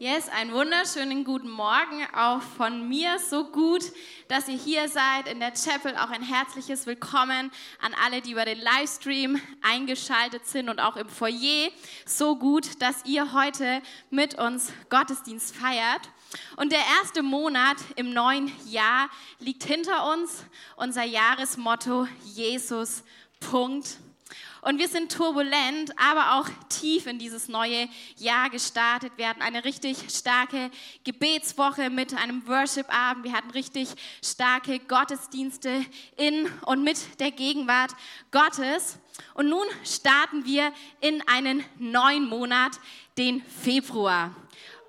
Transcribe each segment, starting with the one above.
Yes, einen wunderschönen guten Morgen auch von mir. So gut, dass ihr hier seid in der Chapel. Auch ein herzliches Willkommen an alle, die über den Livestream eingeschaltet sind und auch im Foyer. So gut, dass ihr heute mit uns Gottesdienst feiert. Und der erste Monat im neuen Jahr liegt hinter uns. Unser Jahresmotto Jesus. Punkt. Und wir sind turbulent, aber auch tief in dieses neue Jahr gestartet. Wir hatten eine richtig starke Gebetswoche mit einem Worship-Abend. Wir hatten richtig starke Gottesdienste in und mit der Gegenwart Gottes. Und nun starten wir in einen neuen Monat, den Februar.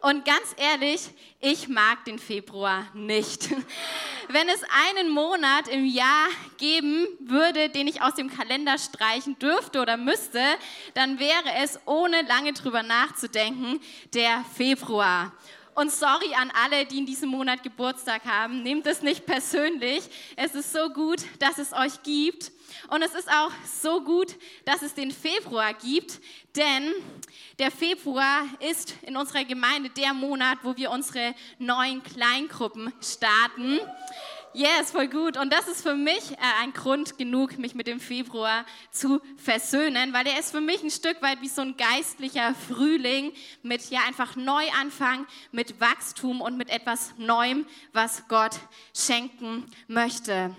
Und ganz ehrlich, ich mag den Februar nicht. Wenn es einen Monat im Jahr geben würde, den ich aus dem Kalender streichen dürfte oder müsste, dann wäre es, ohne lange drüber nachzudenken, der Februar. Und sorry an alle, die in diesem Monat Geburtstag haben, nehmt es nicht persönlich. Es ist so gut, dass es euch gibt. Und es ist auch so gut, dass es den Februar gibt, denn der Februar ist in unserer Gemeinde der Monat, wo wir unsere neuen Kleingruppen starten. Yes, voll gut. Und das ist für mich äh, ein Grund genug, mich mit dem Februar zu versöhnen, weil er ist für mich ein Stück weit wie so ein geistlicher Frühling mit ja einfach Neuanfang, mit Wachstum und mit etwas Neuem, was Gott schenken möchte.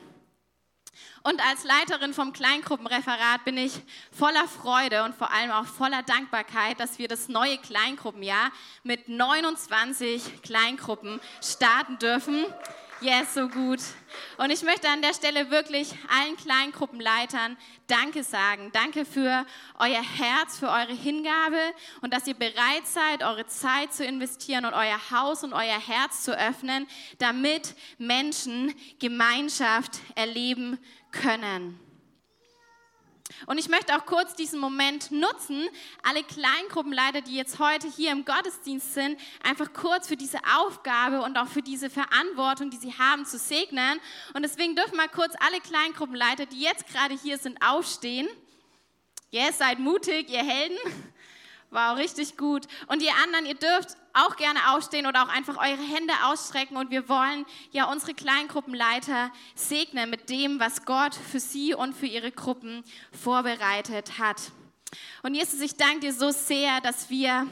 Und als Leiterin vom Kleingruppenreferat bin ich voller Freude und vor allem auch voller Dankbarkeit, dass wir das neue Kleingruppenjahr mit 29 Kleingruppen starten dürfen. Yes, so gut. Und ich möchte an der Stelle wirklich allen Kleingruppenleitern Danke sagen. Danke für euer Herz, für eure Hingabe und dass ihr bereit seid, eure Zeit zu investieren und euer Haus und euer Herz zu öffnen, damit Menschen Gemeinschaft erleben können. Und ich möchte auch kurz diesen Moment nutzen, alle Kleingruppenleiter, die jetzt heute hier im Gottesdienst sind, einfach kurz für diese Aufgabe und auch für diese Verantwortung, die sie haben, zu segnen. Und deswegen dürfen mal kurz alle Kleingruppenleiter, die jetzt gerade hier sind, aufstehen. Yes, seid mutig, ihr Helden. Wow, richtig gut. Und ihr anderen, ihr dürft auch gerne aufstehen oder auch einfach eure Hände ausstrecken und wir wollen ja unsere Kleingruppenleiter segnen mit dem, was Gott für sie und für ihre Gruppen vorbereitet hat. Und Jesus, ich danke dir so sehr, dass wir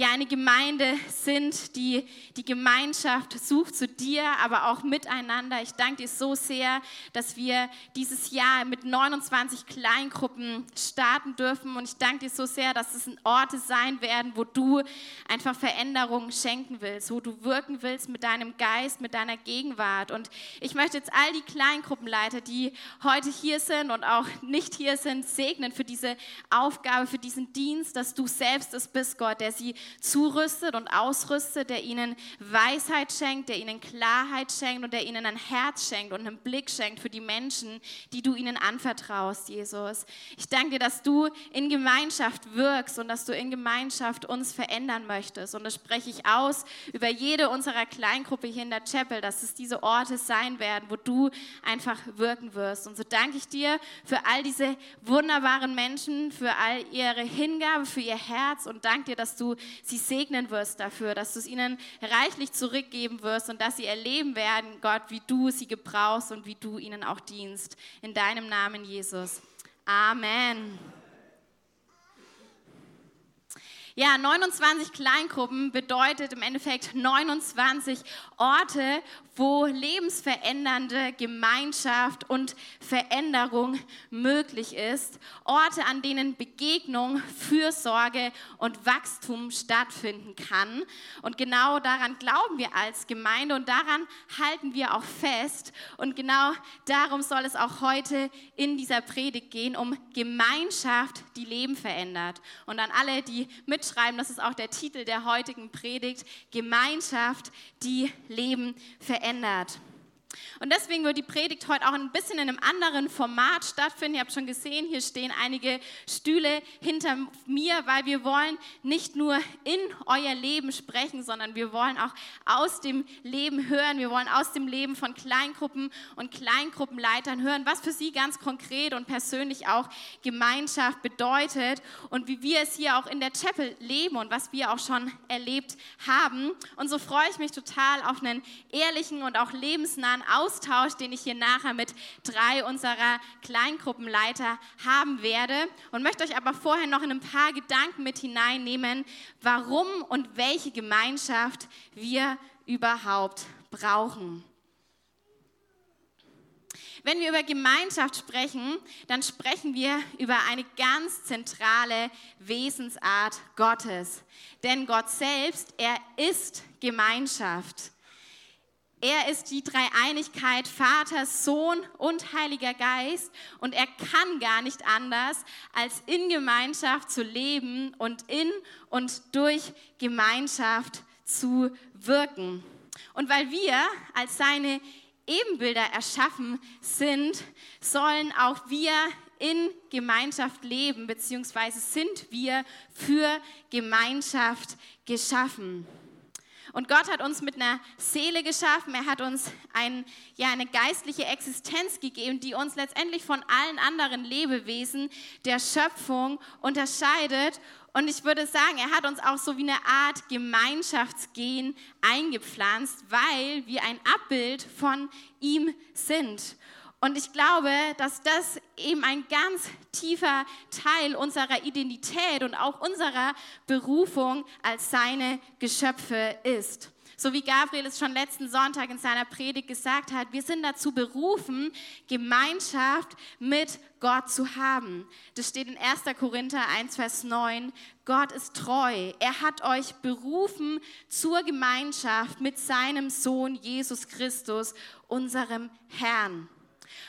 ja eine Gemeinde sind, die die Gemeinschaft sucht zu dir, aber auch miteinander. Ich danke dir so sehr, dass wir dieses Jahr mit 29 Kleingruppen starten dürfen und ich danke dir so sehr, dass es Orte sein werden, wo du einfach Veränderungen schenken willst, wo du wirken willst mit deinem Geist, mit deiner Gegenwart. Und ich möchte jetzt all die Kleingruppenleiter, die heute hier sind und auch nicht hier sind, segnen für diese Aufgabe, für diesen Dienst, dass du selbst es bist, Gott, der sie zurüstet und ausrüstet, der ihnen Weisheit schenkt, der ihnen Klarheit schenkt und der ihnen ein Herz schenkt und einen Blick schenkt für die Menschen, die du ihnen anvertraust, Jesus. Ich danke dir, dass du in Gemeinschaft wirkst und dass du in Gemeinschaft uns verändern möchtest. Und das spreche ich aus über jede unserer Kleingruppe hier in der Chapel, dass es diese Orte sein werden, wo du einfach wirken wirst. Und so danke ich dir für all diese wunderbaren Menschen, für all ihre Hingabe, für ihr Herz und danke dir, dass du sie segnen wirst dafür, dass du es ihnen reichlich zurückgeben wirst und dass sie erleben werden, Gott, wie du sie gebrauchst und wie du ihnen auch dienst. In deinem Namen, Jesus. Amen. Ja, 29 Kleingruppen bedeutet im Endeffekt 29 Orte, wo lebensverändernde Gemeinschaft und Veränderung möglich ist. Orte, an denen Begegnung, Fürsorge und Wachstum stattfinden kann. Und genau daran glauben wir als Gemeinde und daran halten wir auch fest. Und genau darum soll es auch heute in dieser Predigt gehen, um Gemeinschaft, die Leben verändert. Und an alle, die mitschreiben, das ist auch der Titel der heutigen Predigt, Gemeinschaft, die Leben verändert. verändert. Und deswegen wird die Predigt heute auch ein bisschen in einem anderen Format stattfinden. Ihr habt schon gesehen, hier stehen einige Stühle hinter mir, weil wir wollen nicht nur in euer Leben sprechen, sondern wir wollen auch aus dem Leben hören. Wir wollen aus dem Leben von Kleingruppen und Kleingruppenleitern hören, was für sie ganz konkret und persönlich auch Gemeinschaft bedeutet und wie wir es hier auch in der Chapel leben und was wir auch schon erlebt haben. Und so freue ich mich total auf einen ehrlichen und auch lebensnahen Austausch, den ich hier nachher mit drei unserer Kleingruppenleiter haben werde und möchte euch aber vorher noch in ein paar Gedanken mit hineinnehmen, warum und welche Gemeinschaft wir überhaupt brauchen. Wenn wir über Gemeinschaft sprechen, dann sprechen wir über eine ganz zentrale Wesensart Gottes. Denn Gott selbst, er ist Gemeinschaft. Er ist die Dreieinigkeit, Vater, Sohn und Heiliger Geist. Und er kann gar nicht anders, als in Gemeinschaft zu leben und in und durch Gemeinschaft zu wirken. Und weil wir als seine Ebenbilder erschaffen sind, sollen auch wir in Gemeinschaft leben, beziehungsweise sind wir für Gemeinschaft geschaffen. Und Gott hat uns mit einer Seele geschaffen. Er hat uns ein, ja, eine geistliche Existenz gegeben, die uns letztendlich von allen anderen Lebewesen der Schöpfung unterscheidet. Und ich würde sagen, er hat uns auch so wie eine Art Gemeinschaftsgen eingepflanzt, weil wir ein Abbild von ihm sind. Und ich glaube, dass das eben ein ganz tiefer Teil unserer Identität und auch unserer Berufung als seine Geschöpfe ist. So wie Gabriel es schon letzten Sonntag in seiner Predigt gesagt hat, wir sind dazu berufen, Gemeinschaft mit Gott zu haben. Das steht in 1. Korinther 1, Vers 9. Gott ist treu. Er hat euch berufen zur Gemeinschaft mit seinem Sohn Jesus Christus, unserem Herrn.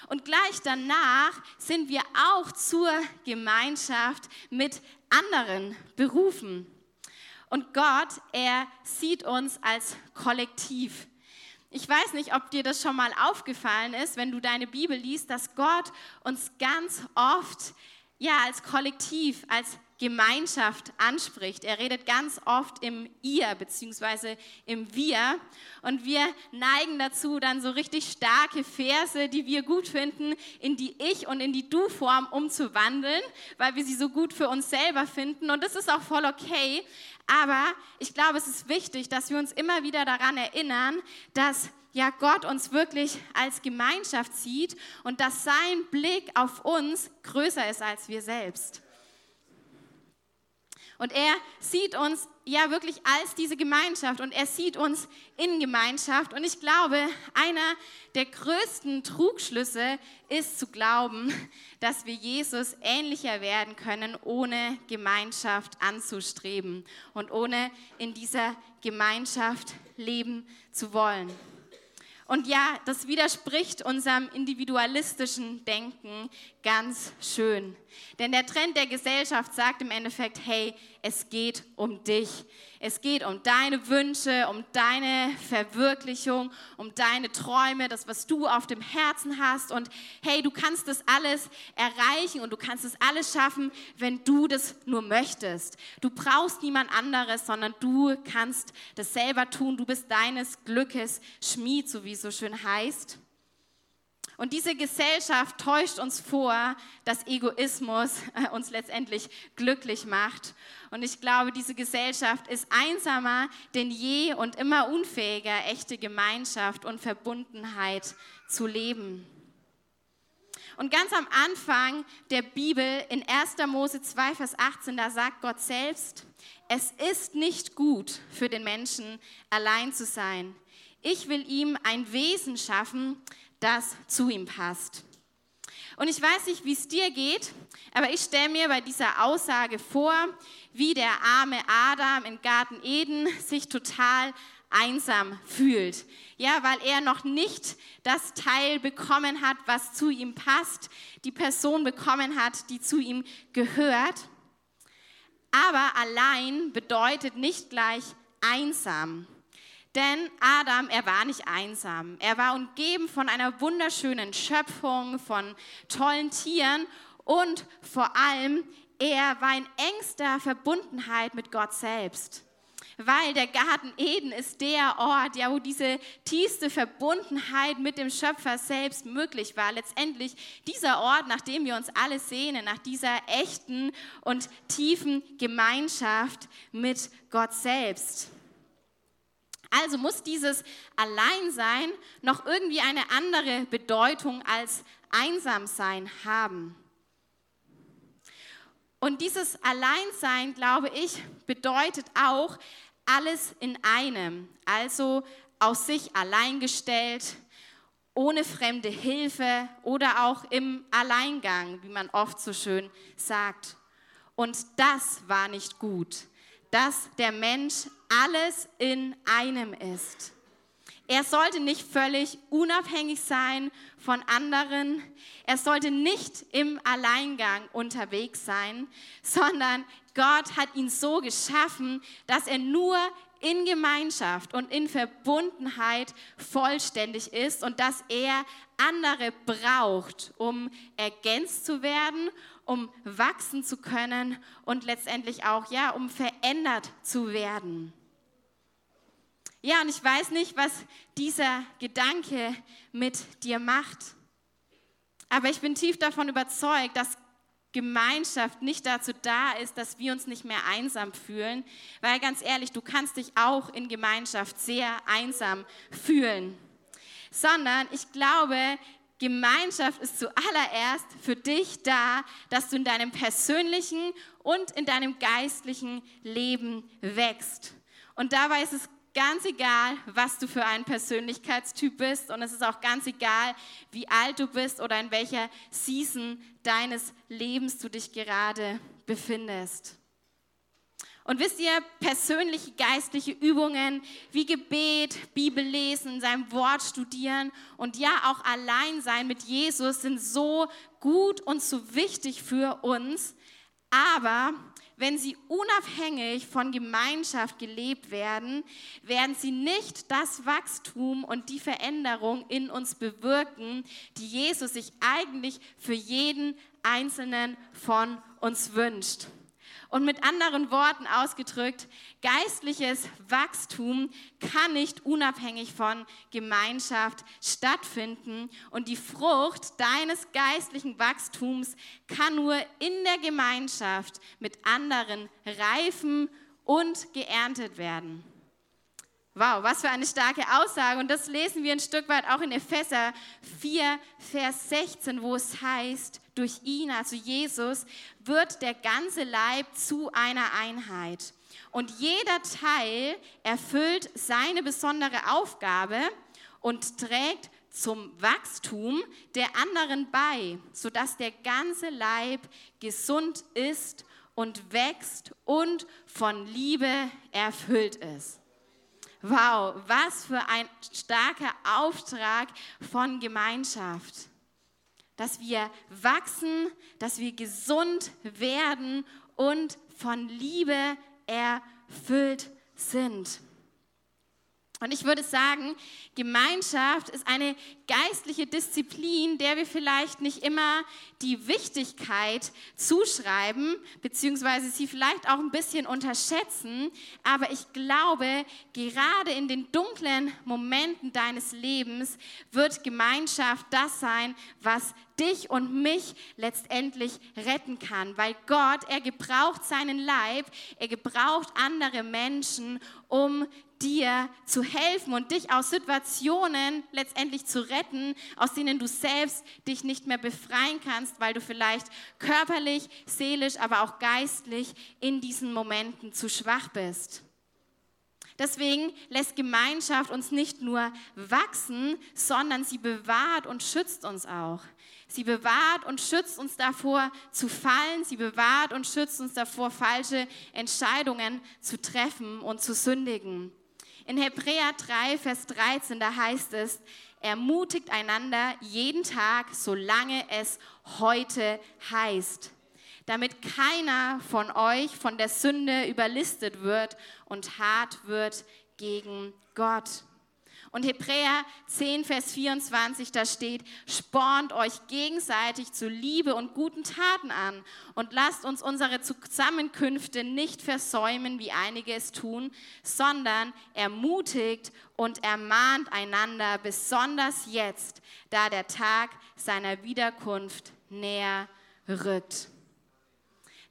Und gleich danach sind wir auch zur Gemeinschaft mit anderen berufen. Und Gott, er sieht uns als Kollektiv. Ich weiß nicht, ob dir das schon mal aufgefallen ist, wenn du deine Bibel liest, dass Gott uns ganz oft ja als Kollektiv, als Gemeinschaft anspricht. Er redet ganz oft im Ihr bzw. im Wir. Und wir neigen dazu, dann so richtig starke Verse, die wir gut finden, in die Ich- und in die Du-Form umzuwandeln, weil wir sie so gut für uns selber finden. Und das ist auch voll okay. Aber ich glaube, es ist wichtig, dass wir uns immer wieder daran erinnern, dass ja Gott uns wirklich als Gemeinschaft sieht und dass sein Blick auf uns größer ist als wir selbst. Und er sieht uns ja wirklich als diese Gemeinschaft und er sieht uns in Gemeinschaft. Und ich glaube, einer der größten Trugschlüsse ist zu glauben, dass wir Jesus ähnlicher werden können, ohne Gemeinschaft anzustreben und ohne in dieser Gemeinschaft leben zu wollen. Und ja, das widerspricht unserem individualistischen Denken ganz schön. Denn der Trend der Gesellschaft sagt im Endeffekt, hey, es geht um dich. Es geht um deine Wünsche, um deine Verwirklichung, um deine Träume, das, was du auf dem Herzen hast. Und hey, du kannst das alles erreichen und du kannst es alles schaffen, wenn du das nur möchtest. Du brauchst niemand anderes, sondern du kannst das selber tun. Du bist deines Glückes Schmied, so wie es so schön heißt. Und diese Gesellschaft täuscht uns vor, dass Egoismus äh, uns letztendlich glücklich macht. Und ich glaube, diese Gesellschaft ist einsamer denn je und immer unfähiger, echte Gemeinschaft und Verbundenheit zu leben. Und ganz am Anfang der Bibel in 1. Mose 2, Vers 18, da sagt Gott selbst, es ist nicht gut für den Menschen allein zu sein. Ich will ihm ein Wesen schaffen, das zu ihm passt. Und ich weiß nicht, wie es dir geht, aber ich stelle mir bei dieser Aussage vor, wie der arme Adam im Garten Eden sich total einsam fühlt. Ja, weil er noch nicht das Teil bekommen hat, was zu ihm passt, die Person bekommen hat, die zu ihm gehört. Aber allein bedeutet nicht gleich einsam. Denn Adam, er war nicht einsam. Er war umgeben von einer wunderschönen Schöpfung, von tollen Tieren und vor allem, er war in engster Verbundenheit mit Gott selbst. Weil der Garten Eden ist der Ort, ja, wo diese tiefste Verbundenheit mit dem Schöpfer selbst möglich war. Letztendlich dieser Ort, nach dem wir uns alle sehnen, nach dieser echten und tiefen Gemeinschaft mit Gott selbst. Also muss dieses Alleinsein noch irgendwie eine andere Bedeutung als Einsamsein haben. Und dieses Alleinsein, glaube ich, bedeutet auch alles in einem, also aus sich allein gestellt, ohne fremde Hilfe oder auch im Alleingang, wie man oft so schön sagt. Und das war nicht gut, dass der Mensch alles in einem ist. Er sollte nicht völlig unabhängig sein von anderen. Er sollte nicht im Alleingang unterwegs sein, sondern Gott hat ihn so geschaffen, dass er nur in Gemeinschaft und in Verbundenheit vollständig ist und dass er andere braucht, um ergänzt zu werden, um wachsen zu können und letztendlich auch ja, um verändert zu werden. Ja, und ich weiß nicht, was dieser Gedanke mit dir macht. Aber ich bin tief davon überzeugt, dass Gemeinschaft nicht dazu da ist, dass wir uns nicht mehr einsam fühlen, weil ganz ehrlich, du kannst dich auch in Gemeinschaft sehr einsam fühlen, sondern ich glaube, Gemeinschaft ist zuallererst für dich da, dass du in deinem persönlichen und in deinem geistlichen Leben wächst. Und dabei ist es ganz egal, was du für ein Persönlichkeitstyp bist und es ist auch ganz egal, wie alt du bist oder in welcher Season deines Lebens du dich gerade befindest. Und wisst ihr, persönliche geistliche Übungen wie Gebet, Bibel lesen, sein Wort studieren und ja auch allein sein mit Jesus sind so gut und so wichtig für uns. Aber wenn sie unabhängig von Gemeinschaft gelebt werden, werden sie nicht das Wachstum und die Veränderung in uns bewirken, die Jesus sich eigentlich für jeden einzelnen von uns wünscht. Und mit anderen Worten ausgedrückt, geistliches Wachstum kann nicht unabhängig von Gemeinschaft stattfinden. Und die Frucht deines geistlichen Wachstums kann nur in der Gemeinschaft mit anderen reifen und geerntet werden. Wow, was für eine starke Aussage. Und das lesen wir ein Stück weit auch in Epheser 4, Vers 16, wo es heißt, durch ihn, also Jesus, wird der ganze Leib zu einer Einheit. Und jeder Teil erfüllt seine besondere Aufgabe und trägt zum Wachstum der anderen bei, sodass der ganze Leib gesund ist und wächst und von Liebe erfüllt ist. Wow, was für ein starker Auftrag von Gemeinschaft. Dass wir wachsen, dass wir gesund werden und von Liebe erfüllt sind. Und ich würde sagen, Gemeinschaft ist eine geistliche Disziplin, der wir vielleicht nicht immer die Wichtigkeit zuschreiben, beziehungsweise sie vielleicht auch ein bisschen unterschätzen. Aber ich glaube, gerade in den dunklen Momenten deines Lebens wird Gemeinschaft das sein, was dich und mich letztendlich retten kann, weil Gott, er gebraucht seinen Leib, er gebraucht andere Menschen, um dir zu helfen und dich aus Situationen letztendlich zu retten, aus denen du selbst dich nicht mehr befreien kannst, weil du vielleicht körperlich, seelisch, aber auch geistlich in diesen Momenten zu schwach bist. Deswegen lässt Gemeinschaft uns nicht nur wachsen, sondern sie bewahrt und schützt uns auch. Sie bewahrt und schützt uns davor zu fallen. Sie bewahrt und schützt uns davor, falsche Entscheidungen zu treffen und zu sündigen. In Hebräer 3, Vers 13, da heißt es, ermutigt einander jeden Tag, solange es heute heißt, damit keiner von euch von der Sünde überlistet wird und hart wird gegen Gott. Und Hebräer 10, Vers 24, da steht, spornt euch gegenseitig zu Liebe und guten Taten an und lasst uns unsere Zusammenkünfte nicht versäumen, wie einige es tun, sondern ermutigt und ermahnt einander, besonders jetzt, da der Tag seiner Wiederkunft näher rückt.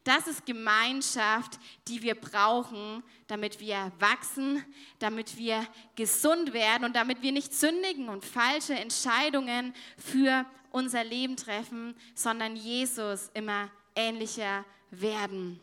Das ist Gemeinschaft, die wir brauchen, damit wir wachsen, damit wir gesund werden und damit wir nicht sündigen und falsche Entscheidungen für unser Leben treffen, sondern Jesus immer ähnlicher werden.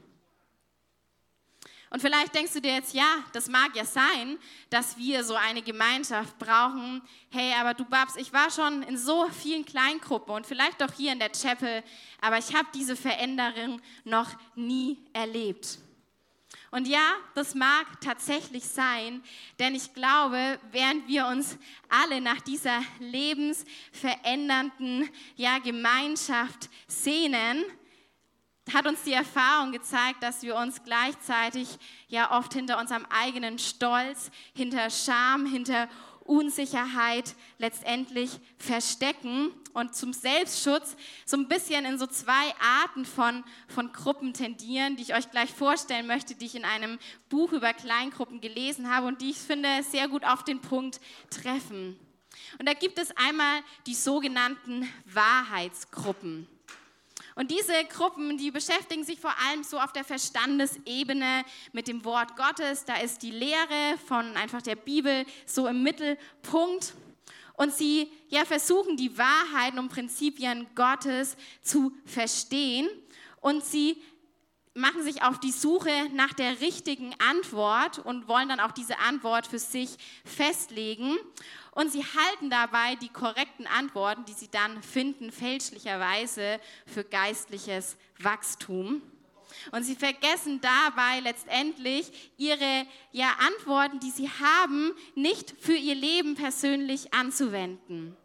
Und vielleicht denkst du dir jetzt, ja, das mag ja sein, dass wir so eine Gemeinschaft brauchen. Hey, aber du Babs, ich war schon in so vielen Kleingruppen und vielleicht auch hier in der Chapel, aber ich habe diese Veränderung noch nie erlebt. Und ja, das mag tatsächlich sein, denn ich glaube, während wir uns alle nach dieser lebensverändernden ja, Gemeinschaft sehnen, hat uns die Erfahrung gezeigt, dass wir uns gleichzeitig ja oft hinter unserem eigenen Stolz, hinter Scham, hinter Unsicherheit letztendlich verstecken und zum Selbstschutz so ein bisschen in so zwei Arten von, von Gruppen tendieren, die ich euch gleich vorstellen möchte, die ich in einem Buch über Kleingruppen gelesen habe und die ich finde sehr gut auf den Punkt treffen. Und da gibt es einmal die sogenannten Wahrheitsgruppen. Und diese Gruppen, die beschäftigen sich vor allem so auf der Verstandesebene mit dem Wort Gottes. Da ist die Lehre von einfach der Bibel so im Mittelpunkt. Und sie ja, versuchen die Wahrheiten und Prinzipien Gottes zu verstehen. Und sie machen sich auf die Suche nach der richtigen Antwort und wollen dann auch diese Antwort für sich festlegen. Und sie halten dabei die korrekten Antworten, die sie dann finden, fälschlicherweise für geistliches Wachstum. Und sie vergessen dabei letztendlich ihre ja, Antworten, die sie haben, nicht für ihr Leben persönlich anzuwenden.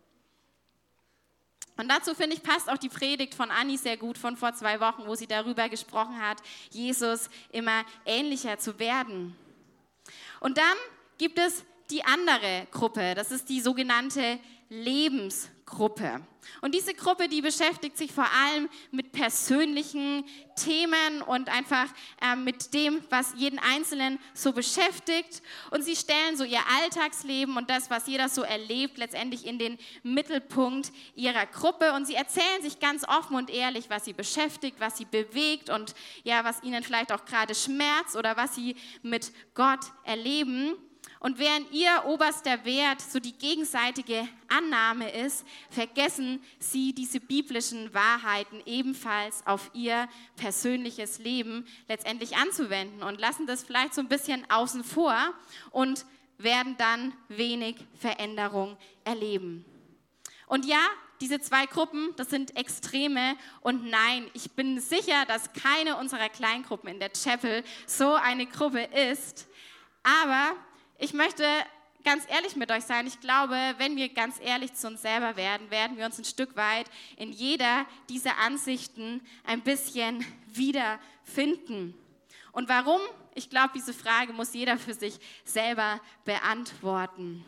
Und dazu finde ich, passt auch die Predigt von Anni sehr gut von vor zwei Wochen, wo sie darüber gesprochen hat, Jesus immer ähnlicher zu werden. Und dann gibt es die andere Gruppe, das ist die sogenannte Lebensgruppe. Und diese Gruppe, die beschäftigt sich vor allem mit persönlichen Themen und einfach äh, mit dem, was jeden Einzelnen so beschäftigt. Und sie stellen so ihr Alltagsleben und das, was jeder so erlebt, letztendlich in den Mittelpunkt ihrer Gruppe. Und sie erzählen sich ganz offen und ehrlich, was sie beschäftigt, was sie bewegt und ja, was ihnen vielleicht auch gerade schmerzt oder was sie mit Gott erleben. Und während ihr oberster Wert so die gegenseitige Annahme ist, vergessen sie diese biblischen Wahrheiten ebenfalls auf ihr persönliches Leben letztendlich anzuwenden und lassen das vielleicht so ein bisschen außen vor und werden dann wenig Veränderung erleben. Und ja, diese zwei Gruppen, das sind Extreme. Und nein, ich bin sicher, dass keine unserer Kleingruppen in der Chapel so eine Gruppe ist. Aber ich möchte ganz ehrlich mit euch sein. Ich glaube, wenn wir ganz ehrlich zu uns selber werden, werden wir uns ein Stück weit in jeder dieser Ansichten ein bisschen wiederfinden. Und warum? Ich glaube, diese Frage muss jeder für sich selber beantworten.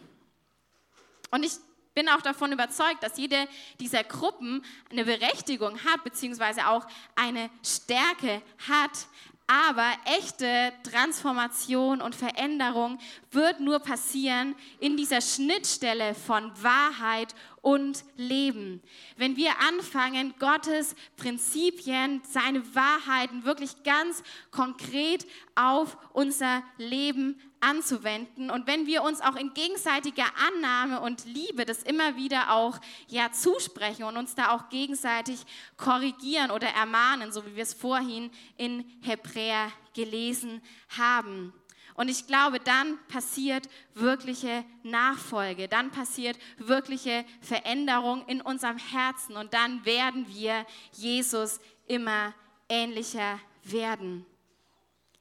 Und ich bin auch davon überzeugt, dass jede dieser Gruppen eine Berechtigung hat, beziehungsweise auch eine Stärke hat, aber echte Transformation und Veränderung wird nur passieren in dieser Schnittstelle von Wahrheit und Leben. Wenn wir anfangen, Gottes Prinzipien, seine Wahrheiten wirklich ganz konkret auf unser Leben anzuwenden und wenn wir uns auch in gegenseitiger Annahme und Liebe das immer wieder auch ja zusprechen und uns da auch gegenseitig korrigieren oder ermahnen, so wie wir es vorhin in Hebräer gelesen haben. Und ich glaube, dann passiert wirkliche Nachfolge, dann passiert wirkliche Veränderung in unserem Herzen und dann werden wir Jesus immer ähnlicher werden.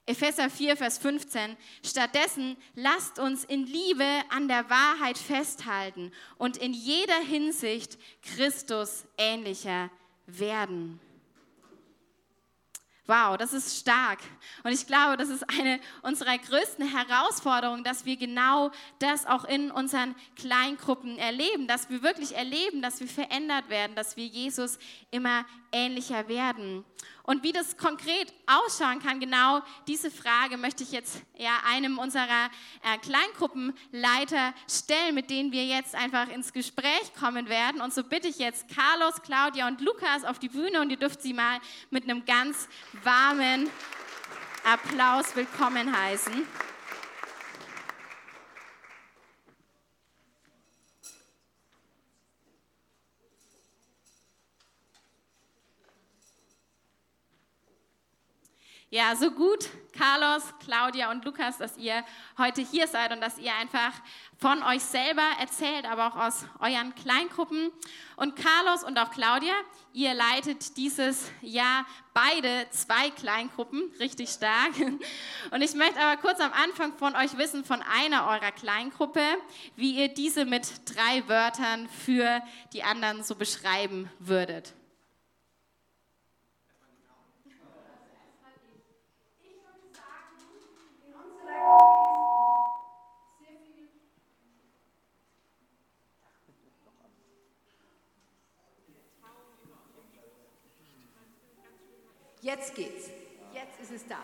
Epheser 4, Vers 15. Stattdessen lasst uns in Liebe an der Wahrheit festhalten und in jeder Hinsicht Christus ähnlicher werden. Wow, das ist stark. Und ich glaube, das ist eine unserer größten Herausforderungen, dass wir genau das auch in unseren Kleingruppen erleben, dass wir wirklich erleben, dass wir verändert werden, dass wir Jesus immer ähnlicher werden. Und wie das konkret ausschauen kann, genau diese Frage möchte ich jetzt ja, einem unserer äh, Kleingruppenleiter stellen, mit denen wir jetzt einfach ins Gespräch kommen werden. Und so bitte ich jetzt Carlos, Claudia und Lukas auf die Bühne und ihr dürft sie mal mit einem ganz warmen Applaus willkommen heißen. Ja, so gut, Carlos, Claudia und Lukas, dass ihr heute hier seid und dass ihr einfach von euch selber erzählt, aber auch aus euren Kleingruppen. Und Carlos und auch Claudia, ihr leitet dieses Jahr beide zwei Kleingruppen, richtig stark. Und ich möchte aber kurz am Anfang von euch wissen, von einer eurer Kleingruppe, wie ihr diese mit drei Wörtern für die anderen so beschreiben würdet. Jetzt geht's. Jetzt ist es da.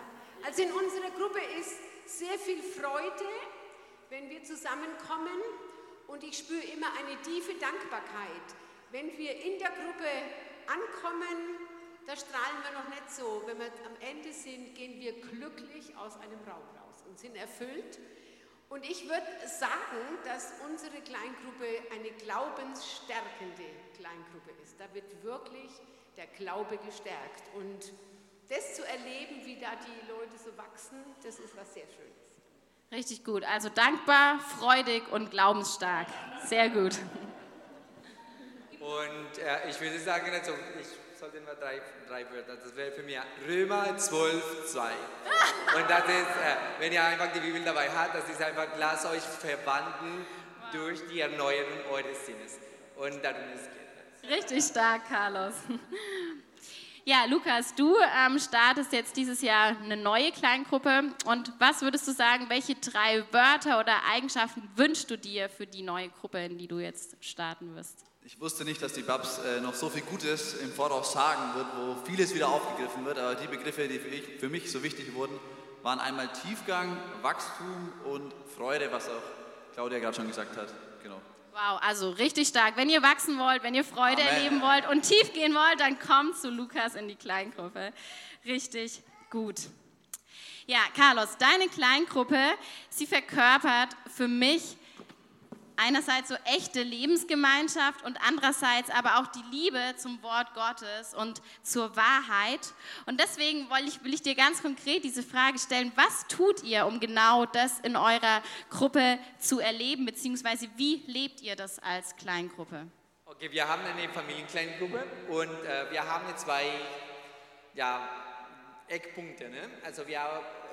Also in unserer Gruppe ist sehr viel Freude, wenn wir zusammenkommen und ich spüre immer eine tiefe Dankbarkeit. Wenn wir in der Gruppe ankommen, da strahlen wir noch nicht so. Wenn wir am Ende sind, gehen wir glücklich aus einem Raum raus und sind erfüllt. Und ich würde sagen, dass unsere Kleingruppe eine glaubensstärkende Kleingruppe ist. Da wird wirklich der Glaube gestärkt. Und das zu erleben, wie da die Leute so wachsen, das ist was sehr Schönes. Richtig gut. Also dankbar, freudig und glaubensstark. Sehr gut. Und äh, ich würde sagen, also ich sollte nur drei, drei Wörter. Das wäre für mich Römer 12, 2. Und das ist, äh, wenn ihr einfach die Bibel dabei habt, das ist einfach, lasst euch verwandeln durch die Erneuerung eures Sinnes. Und darum ist es. Richtig stark, Carlos. Ja, Lukas, du ähm, startest jetzt dieses Jahr eine neue Kleingruppe. Und was würdest du sagen, welche drei Wörter oder Eigenschaften wünschst du dir für die neue Gruppe, in die du jetzt starten wirst? Ich wusste nicht, dass die Babs äh, noch so viel Gutes im Voraus sagen wird, wo vieles wieder aufgegriffen wird. Aber die Begriffe, die für, ich, für mich so wichtig wurden, waren einmal Tiefgang, Wachstum und Freude, was auch Claudia gerade schon gesagt hat. Wow, also richtig stark. Wenn ihr wachsen wollt, wenn ihr Freude Amen. erleben wollt und tief gehen wollt, dann kommt zu Lukas in die Kleingruppe. Richtig gut. Ja, Carlos, deine Kleingruppe, sie verkörpert für mich einerseits so echte Lebensgemeinschaft und andererseits aber auch die Liebe zum Wort Gottes und zur Wahrheit. Und deswegen will ich, will ich dir ganz konkret diese Frage stellen, was tut ihr, um genau das in eurer Gruppe zu erleben, beziehungsweise wie lebt ihr das als Kleingruppe? Okay, wir haben eine Familienkleingruppe und äh, wir haben zwei ja, Eckpunkte. Ne? Also wir,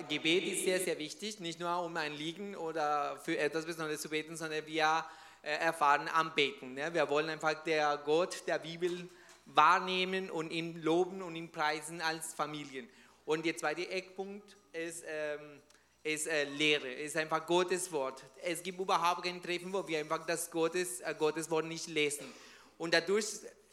Gebet ist sehr, sehr wichtig, nicht nur um ein Liegen oder für etwas Besonderes zu beten, sondern wir äh, erfahren am Beten. Ne? Wir wollen einfach der Gott der Bibel wahrnehmen und ihn loben und ihn preisen als Familien. Und der zweite Eckpunkt ist, ähm, ist äh, Lehre, ist einfach Gottes Wort. Es gibt überhaupt kein Treffen, wo wir einfach das Gottes, äh, Gottes Wort nicht lesen. Und dadurch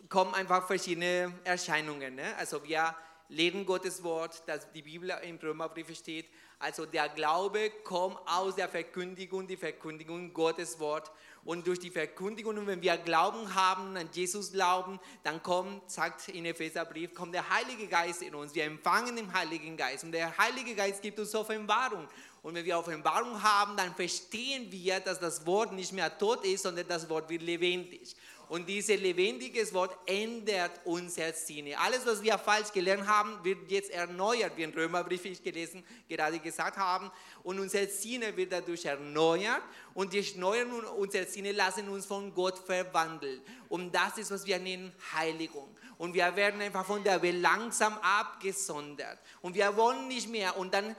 kommen einfach verschiedene Erscheinungen. Ne? Also wir lehren Gottes Wort, das die Bibel im Römerbrief steht. Also der Glaube kommt aus der Verkündigung, die Verkündigung Gottes Wort. Und durch die Verkündigung, wenn wir Glauben haben, an Jesus glauben, dann kommt, sagt in Epheserbrief, kommt der Heilige Geist in uns. Wir empfangen den Heiligen Geist. Und der Heilige Geist gibt uns Offenbarung. Und wenn wir Offenbarung haben, dann verstehen wir, dass das Wort nicht mehr tot ist, sondern das Wort wird lebendig. Und dieses lebendige Wort ändert unser Sinne. Alles, was wir falsch gelernt haben, wird jetzt erneuert, wie in Römerbrief ich gelesen, gerade gesagt haben. Und unser Sinne wird dadurch erneuert. Und die Erneuerung unserer Sinne lassen uns von Gott verwandeln. Und das ist, was wir nennen Heiligung. Und wir werden einfach von der Welt langsam abgesondert. Und wir wollen nicht mehr. Und dann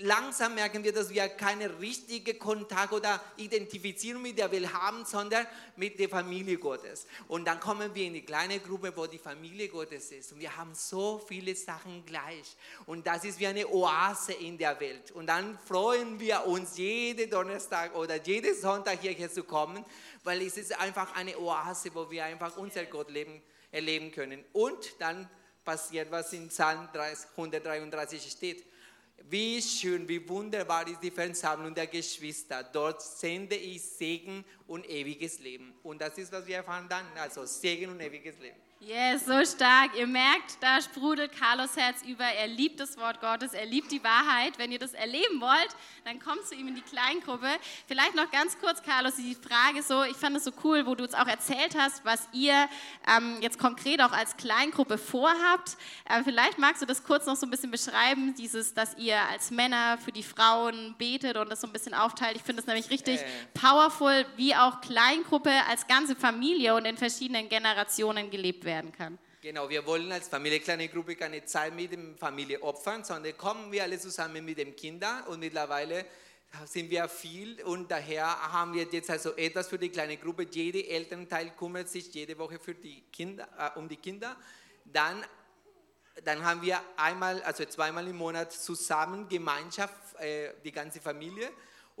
langsam merken wir, dass wir keine richtige Kontakt oder Identifizierung mit der Welt haben, sondern mit der Familie Gottes. Und dann kommen wir in die kleine Gruppe, wo die Familie Gottes ist. Und wir haben so viele Sachen gleich. Und das ist wie eine Oase in der Welt. Und dann freuen wir uns, jeden Donnerstag oder jeden Sonntag hierher zu kommen, weil es ist einfach eine Oase, wo wir einfach unser Gott leben, erleben können. Und dann passiert, was in Psalm 133 steht. Wie schön, wie wunderbar ist die Versammlung der Geschwister. Dort sende ich Segen und ewiges Leben. Und das ist, was wir erfahren dann. Also Segen und ewiges Leben. Yes, so stark. Ihr merkt, da sprudelt Carlos Herz über. Er liebt das Wort Gottes, er liebt die Wahrheit. Wenn ihr das erleben wollt, dann kommt zu ihm in die Kleingruppe. Vielleicht noch ganz kurz, Carlos, die Frage so, ich fand es so cool, wo du uns auch erzählt hast, was ihr ähm, jetzt konkret auch als Kleingruppe vorhabt. Äh, vielleicht magst du das kurz noch so ein bisschen beschreiben, dieses, dass ihr als Männer für die Frauen betet und das so ein bisschen aufteilt. Ich finde das nämlich richtig äh. powerful, wie auch Kleingruppe als ganze Familie und in verschiedenen Generationen gelebt werden kann. Genau, wir wollen als Familie kleine Gruppe keine Zeit mit der Familie opfern, sondern kommen wir alle zusammen mit den Kindern und mittlerweile sind wir viel und daher haben wir jetzt also etwas für die kleine Gruppe. Jede Elternteil kümmert sich jede Woche für die Kinder, äh, um die Kinder. Dann, dann haben wir einmal, also zweimal im Monat zusammen Gemeinschaft, äh, die ganze Familie.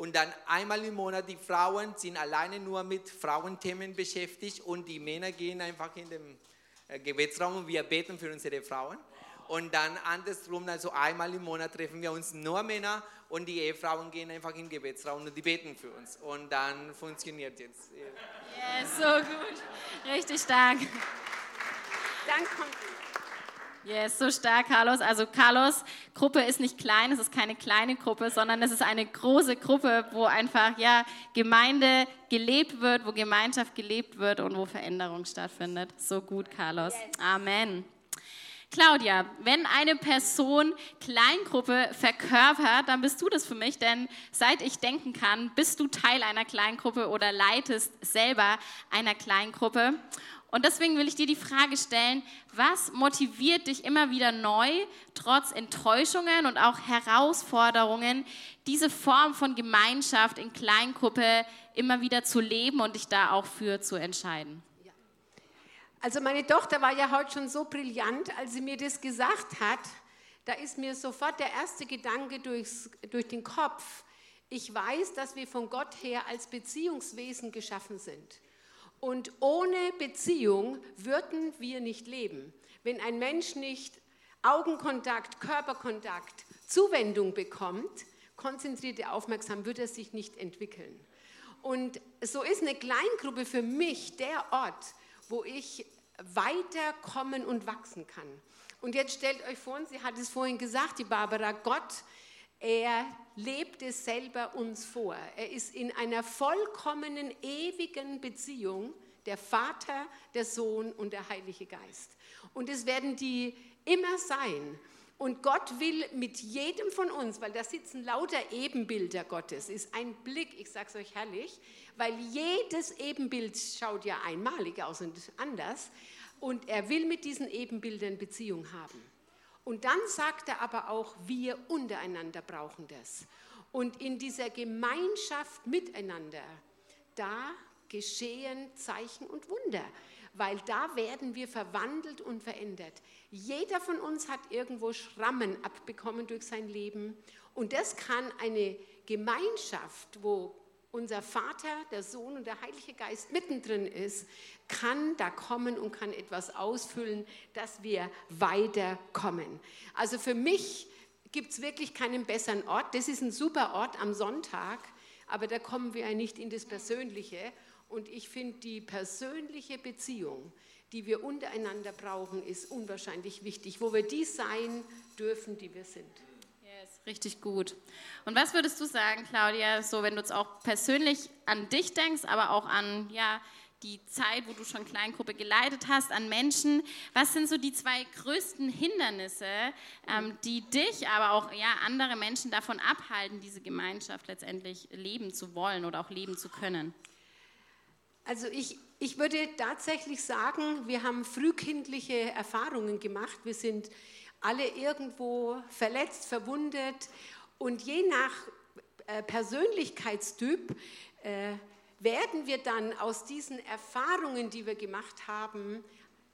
Und dann einmal im Monat, die Frauen sind alleine nur mit Frauenthemen beschäftigt und die Männer gehen einfach in den äh, Gebetsraum und wir beten für unsere Frauen. Und dann andersrum, also einmal im Monat treffen wir uns nur Männer und die Ehefrauen gehen einfach in den Gebetsraum und die beten für uns. Und dann funktioniert jetzt. Ja, yes, so gut. Richtig stark. Dann kommt Yes, so stark, Carlos. Also Carlos, Gruppe ist nicht klein, es ist keine kleine Gruppe, sondern es ist eine große Gruppe, wo einfach ja Gemeinde gelebt wird, wo Gemeinschaft gelebt wird und wo Veränderung stattfindet. So gut, Carlos. Amen. Claudia, wenn eine Person Kleingruppe verkörpert, dann bist du das für mich, denn seit ich denken kann, bist du Teil einer Kleingruppe oder leitest selber einer Kleingruppe. Und deswegen will ich dir die Frage stellen, was motiviert dich immer wieder neu, trotz Enttäuschungen und auch Herausforderungen, diese Form von Gemeinschaft in Kleingruppe immer wieder zu leben und dich da auch für zu entscheiden? Also meine Tochter war ja heute schon so brillant, als sie mir das gesagt hat, da ist mir sofort der erste Gedanke durchs, durch den Kopf. Ich weiß, dass wir von Gott her als Beziehungswesen geschaffen sind. Und ohne Beziehung würden wir nicht leben. Wenn ein Mensch nicht Augenkontakt, Körperkontakt, Zuwendung bekommt, konzentrierte Aufmerksamkeit, wird er sich nicht entwickeln. Und so ist eine Kleingruppe für mich der Ort, wo ich weiterkommen und wachsen kann. Und jetzt stellt euch vor, sie hat es vorhin gesagt, die Barbara, Gott er lebt es selber uns vor. Er ist in einer vollkommenen, ewigen Beziehung, der Vater, der Sohn und der Heilige Geist. Und es werden die immer sein. Und Gott will mit jedem von uns, weil da sitzen lauter Ebenbilder Gottes, ist ein Blick, ich sage es euch herrlich, weil jedes Ebenbild schaut ja einmalig aus und anders. Und er will mit diesen Ebenbildern Beziehung haben. Und dann sagt er aber auch, wir untereinander brauchen das. Und in dieser Gemeinschaft miteinander, da geschehen Zeichen und Wunder, weil da werden wir verwandelt und verändert. Jeder von uns hat irgendwo Schrammen abbekommen durch sein Leben und das kann eine Gemeinschaft, wo unser Vater, der Sohn und der Heilige Geist mittendrin ist, kann da kommen und kann etwas ausfüllen, dass wir weiterkommen. Also für mich gibt es wirklich keinen besseren Ort. Das ist ein super Ort am Sonntag, aber da kommen wir ja nicht in das Persönliche. Und ich finde, die persönliche Beziehung, die wir untereinander brauchen, ist unwahrscheinlich wichtig, wo wir die sein dürfen, die wir sind. Richtig gut. Und was würdest du sagen, Claudia, so wenn du jetzt auch persönlich an dich denkst, aber auch an ja, die Zeit, wo du schon Kleingruppe geleitet hast, an Menschen, was sind so die zwei größten Hindernisse, ähm, die dich, aber auch ja, andere Menschen davon abhalten, diese Gemeinschaft letztendlich leben zu wollen oder auch leben zu können? Also ich, ich würde tatsächlich sagen, wir haben frühkindliche Erfahrungen gemacht. Wir sind alle irgendwo verletzt, verwundet Und je nach äh, Persönlichkeitstyp äh, werden wir dann aus diesen Erfahrungen, die wir gemacht haben,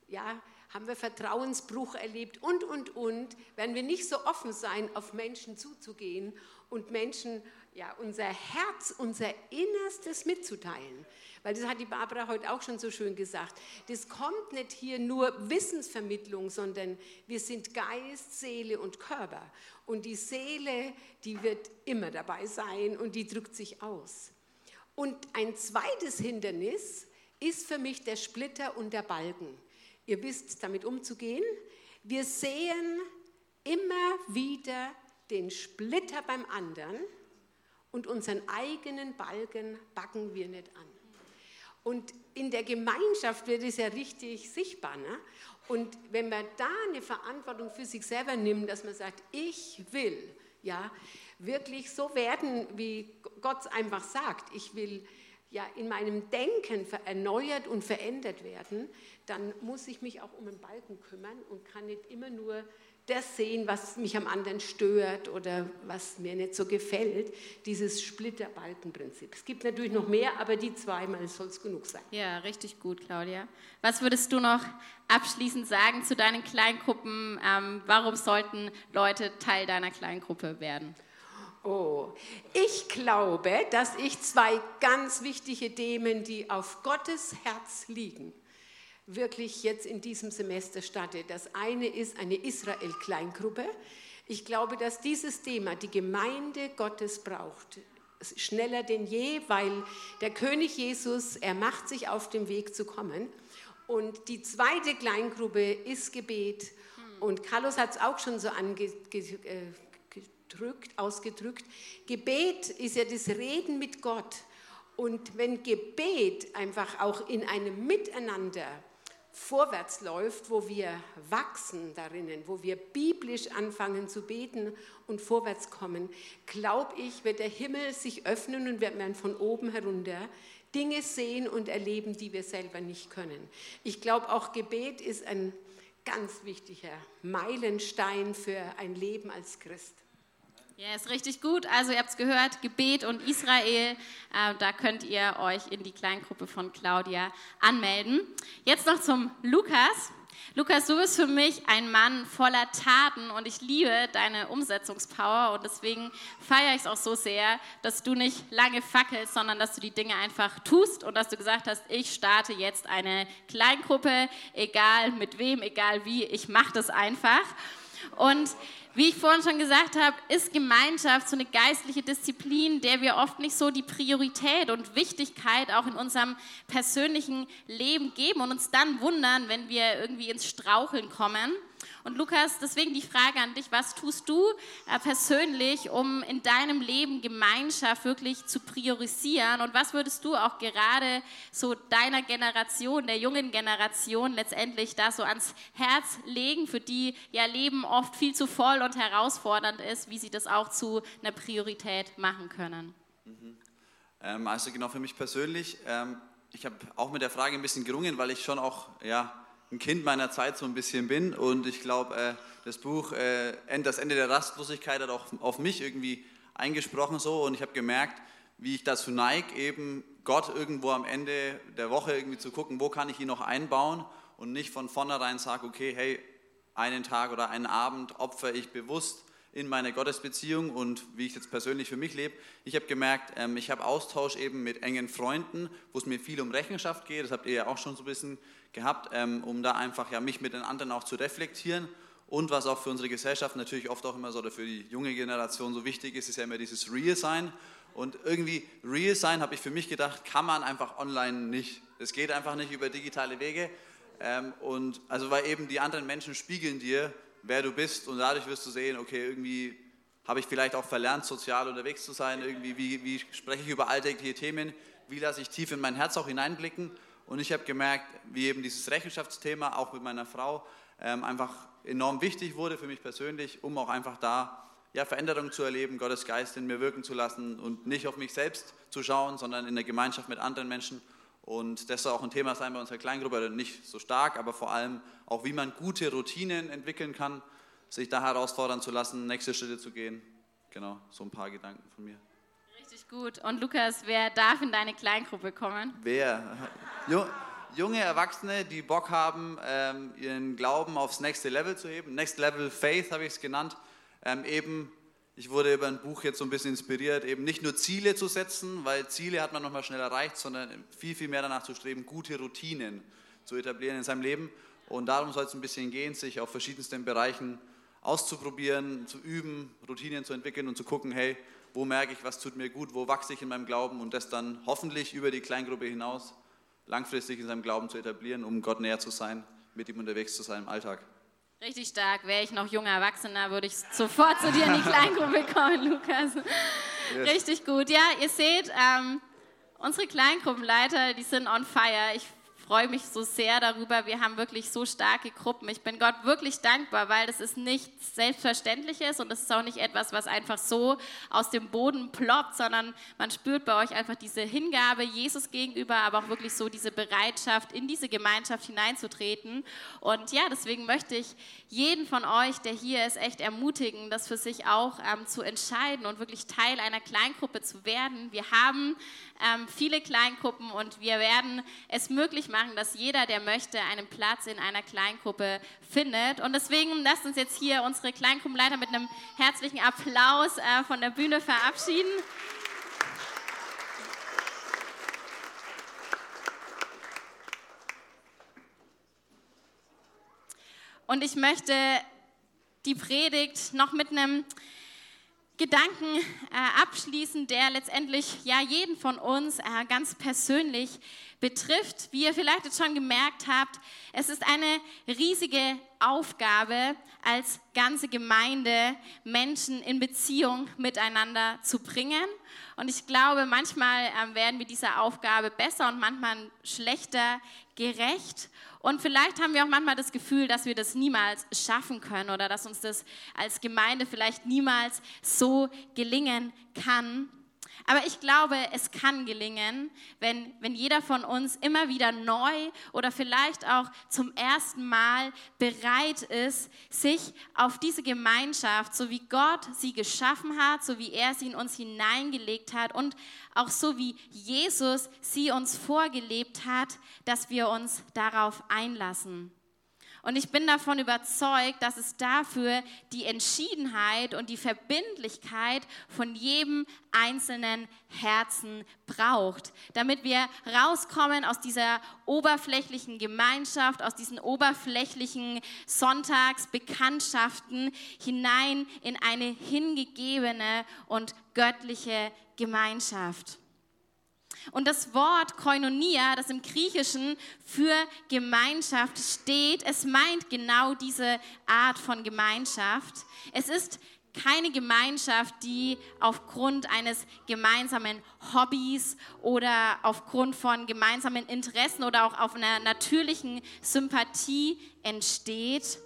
ja, haben wir Vertrauensbruch erlebt und, und, und, werden wir nicht so offen sein, auf Menschen zuzugehen und Menschen ja, unser Herz, unser Innerstes mitzuteilen. Weil das hat die Barbara heute auch schon so schön gesagt. Das kommt nicht hier nur Wissensvermittlung, sondern wir sind Geist, Seele und Körper. Und die Seele, die wird immer dabei sein und die drückt sich aus. Und ein zweites Hindernis ist für mich der Splitter und der Balken. Ihr wisst damit umzugehen. Wir sehen immer wieder den Splitter beim anderen und unseren eigenen Balken backen wir nicht an. Und in der Gemeinschaft wird es ja richtig sichtbar. Ne? Und wenn man da eine Verantwortung für sich selber nimmt, dass man sagt, ich will ja wirklich so werden, wie Gott einfach sagt, ich will ja in meinem Denken erneuert und verändert werden, dann muss ich mich auch um den Balken kümmern und kann nicht immer nur das sehen, was mich am anderen stört oder was mir nicht so gefällt, dieses Splitterbalkenprinzip. Es gibt natürlich noch mehr, aber die zweimal soll es genug sein. Ja, richtig gut, Claudia. Was würdest du noch abschließend sagen zu deinen Kleingruppen? Ähm, warum sollten Leute Teil deiner Kleingruppe werden? Oh, ich glaube, dass ich zwei ganz wichtige Themen, die auf Gottes Herz liegen, wirklich jetzt in diesem Semester statte. Das eine ist eine Israel-Kleingruppe. Ich glaube, dass dieses Thema die Gemeinde Gottes braucht, schneller denn je, weil der König Jesus, er macht sich auf den Weg zu kommen. Und die zweite Kleingruppe ist Gebet. Und Carlos hat es auch schon so angedrückt, äh, ausgedrückt. Gebet ist ja das Reden mit Gott. Und wenn Gebet einfach auch in einem Miteinander vorwärts läuft, wo wir wachsen darinnen, wo wir biblisch anfangen zu beten und vorwärts kommen, glaube ich, wird der Himmel sich öffnen und wird man von oben herunter Dinge sehen und erleben, die wir selber nicht können. Ich glaube, auch Gebet ist ein ganz wichtiger Meilenstein für ein Leben als Christ. Ja, ist richtig gut. Also ihr habt es gehört, Gebet und Israel, äh, da könnt ihr euch in die Kleingruppe von Claudia anmelden. Jetzt noch zum Lukas. Lukas, du bist für mich ein Mann voller Taten und ich liebe deine Umsetzungspower und deswegen feiere ich es auch so sehr, dass du nicht lange fackelst, sondern dass du die Dinge einfach tust und dass du gesagt hast, ich starte jetzt eine Kleingruppe, egal mit wem, egal wie, ich mache das einfach. Und wie ich vorhin schon gesagt habe, ist Gemeinschaft so eine geistliche Disziplin, der wir oft nicht so die Priorität und Wichtigkeit auch in unserem persönlichen Leben geben und uns dann wundern, wenn wir irgendwie ins Straucheln kommen. Und Lukas, deswegen die Frage an dich, was tust du äh, persönlich, um in deinem Leben Gemeinschaft wirklich zu priorisieren? Und was würdest du auch gerade so deiner Generation, der jungen Generation letztendlich da so ans Herz legen, für die ja Leben oft viel zu voll und herausfordernd ist, wie sie das auch zu einer Priorität machen können? Mhm. Ähm, also genau für mich persönlich, ähm, ich habe auch mit der Frage ein bisschen gerungen, weil ich schon auch, ja, ein Kind meiner Zeit so ein bisschen bin. Und ich glaube, äh, das Buch äh, Das Ende der Rastlosigkeit hat auch auf mich irgendwie eingesprochen so. Und ich habe gemerkt, wie ich dazu neige, eben Gott irgendwo am Ende der Woche irgendwie zu gucken, wo kann ich ihn noch einbauen? Und nicht von vornherein sage, okay, hey, einen Tag oder einen Abend opfer ich bewusst in meine Gottesbeziehung und wie ich jetzt persönlich für mich lebe. Ich habe gemerkt, ähm, ich habe Austausch eben mit engen Freunden, wo es mir viel um Rechenschaft geht, das habt ihr ja auch schon so ein bisschen gehabt, ähm, um da einfach ja, mich mit den anderen auch zu reflektieren. Und was auch für unsere Gesellschaft natürlich oft auch immer so oder für die junge Generation so wichtig ist, ist ja immer dieses Real-Sein. Und irgendwie Real-Sein, habe ich für mich gedacht, kann man einfach online nicht. Es geht einfach nicht über digitale Wege. Ähm, und also weil eben die anderen Menschen spiegeln dir, wer du bist und dadurch wirst du sehen, okay, irgendwie habe ich vielleicht auch verlernt, sozial unterwegs zu sein, irgendwie, wie, wie spreche ich über alltägliche Themen, wie lasse ich tief in mein Herz auch hineinblicken und ich habe gemerkt, wie eben dieses Rechenschaftsthema auch mit meiner Frau ähm, einfach enorm wichtig wurde für mich persönlich, um auch einfach da ja, Veränderungen zu erleben, Gottes Geist in mir wirken zu lassen und nicht auf mich selbst zu schauen, sondern in der Gemeinschaft mit anderen Menschen. Und das soll auch ein Thema sein bei unserer Kleingruppe, nicht so stark, aber vor allem auch, wie man gute Routinen entwickeln kann, sich da herausfordern zu lassen, nächste Schritte zu gehen. genau, so ein paar Gedanken von mir. Richtig gut. Und Lukas, wer darf in deine Kleingruppe kommen? Wer? Junge Erwachsene, die Bock haben, ähm, ihren Glauben aufs nächste Level zu heben. Next Level Faith habe ich es genannt. Ähm, eben, ich wurde über ein Buch jetzt so ein bisschen inspiriert, eben nicht nur Ziele zu setzen, weil Ziele hat man nochmal schnell erreicht, sondern viel, viel mehr danach zu streben, gute Routinen zu etablieren in seinem Leben. Und darum soll es ein bisschen gehen, sich auf verschiedensten Bereichen auszuprobieren, zu üben, Routinen zu entwickeln und zu gucken, hey, wo merke ich, was tut mir gut, wo wachse ich in meinem Glauben und das dann hoffentlich über die Kleingruppe hinaus langfristig in seinem Glauben zu etablieren, um Gott näher zu sein, mit ihm unterwegs zu sein im Alltag. Richtig stark. Wäre ich noch junger Erwachsener, würde ich sofort zu dir in die Kleingruppe kommen, Lukas. Yes. Richtig gut. Ja, ihr seht, ähm, unsere Kleingruppenleiter, die sind on fire. Ich freue mich so sehr darüber. Wir haben wirklich so starke Gruppen. Ich bin Gott wirklich dankbar, weil das ist nichts Selbstverständliches und das ist auch nicht etwas, was einfach so aus dem Boden ploppt, sondern man spürt bei euch einfach diese Hingabe Jesus gegenüber, aber auch wirklich so diese Bereitschaft, in diese Gemeinschaft hineinzutreten. Und ja, deswegen möchte ich jeden von euch, der hier ist, echt ermutigen, das für sich auch ähm, zu entscheiden und wirklich Teil einer Kleingruppe zu werden. Wir haben ähm, viele Kleingruppen und wir werden es möglich machen, dass jeder, der möchte, einen Platz in einer Kleingruppe findet. Und deswegen lasst uns jetzt hier unsere Kleingruppenleiter mit einem herzlichen Applaus äh, von der Bühne verabschieden. Und ich möchte die Predigt noch mit einem Gedanken äh, abschließen, der letztendlich ja jeden von uns äh, ganz persönlich betrifft. Wie ihr vielleicht jetzt schon gemerkt habt, es ist eine riesige Aufgabe als ganze Gemeinde, Menschen in Beziehung miteinander zu bringen. Und ich glaube, manchmal äh, werden wir dieser Aufgabe besser und manchmal schlechter gerecht. Und vielleicht haben wir auch manchmal das Gefühl, dass wir das niemals schaffen können oder dass uns das als Gemeinde vielleicht niemals so gelingen kann. Aber ich glaube, es kann gelingen, wenn, wenn jeder von uns immer wieder neu oder vielleicht auch zum ersten Mal bereit ist, sich auf diese Gemeinschaft, so wie Gott sie geschaffen hat, so wie er sie in uns hineingelegt hat und auch so wie Jesus sie uns vorgelebt hat, dass wir uns darauf einlassen. Und ich bin davon überzeugt, dass es dafür die Entschiedenheit und die Verbindlichkeit von jedem einzelnen Herzen braucht, damit wir rauskommen aus dieser oberflächlichen Gemeinschaft, aus diesen oberflächlichen Sonntagsbekanntschaften hinein in eine hingegebene und göttliche Gemeinschaft. Und das Wort Koinonia, das im Griechischen für Gemeinschaft steht, es meint genau diese Art von Gemeinschaft. Es ist keine Gemeinschaft, die aufgrund eines gemeinsamen Hobbys oder aufgrund von gemeinsamen Interessen oder auch auf einer natürlichen Sympathie entsteht,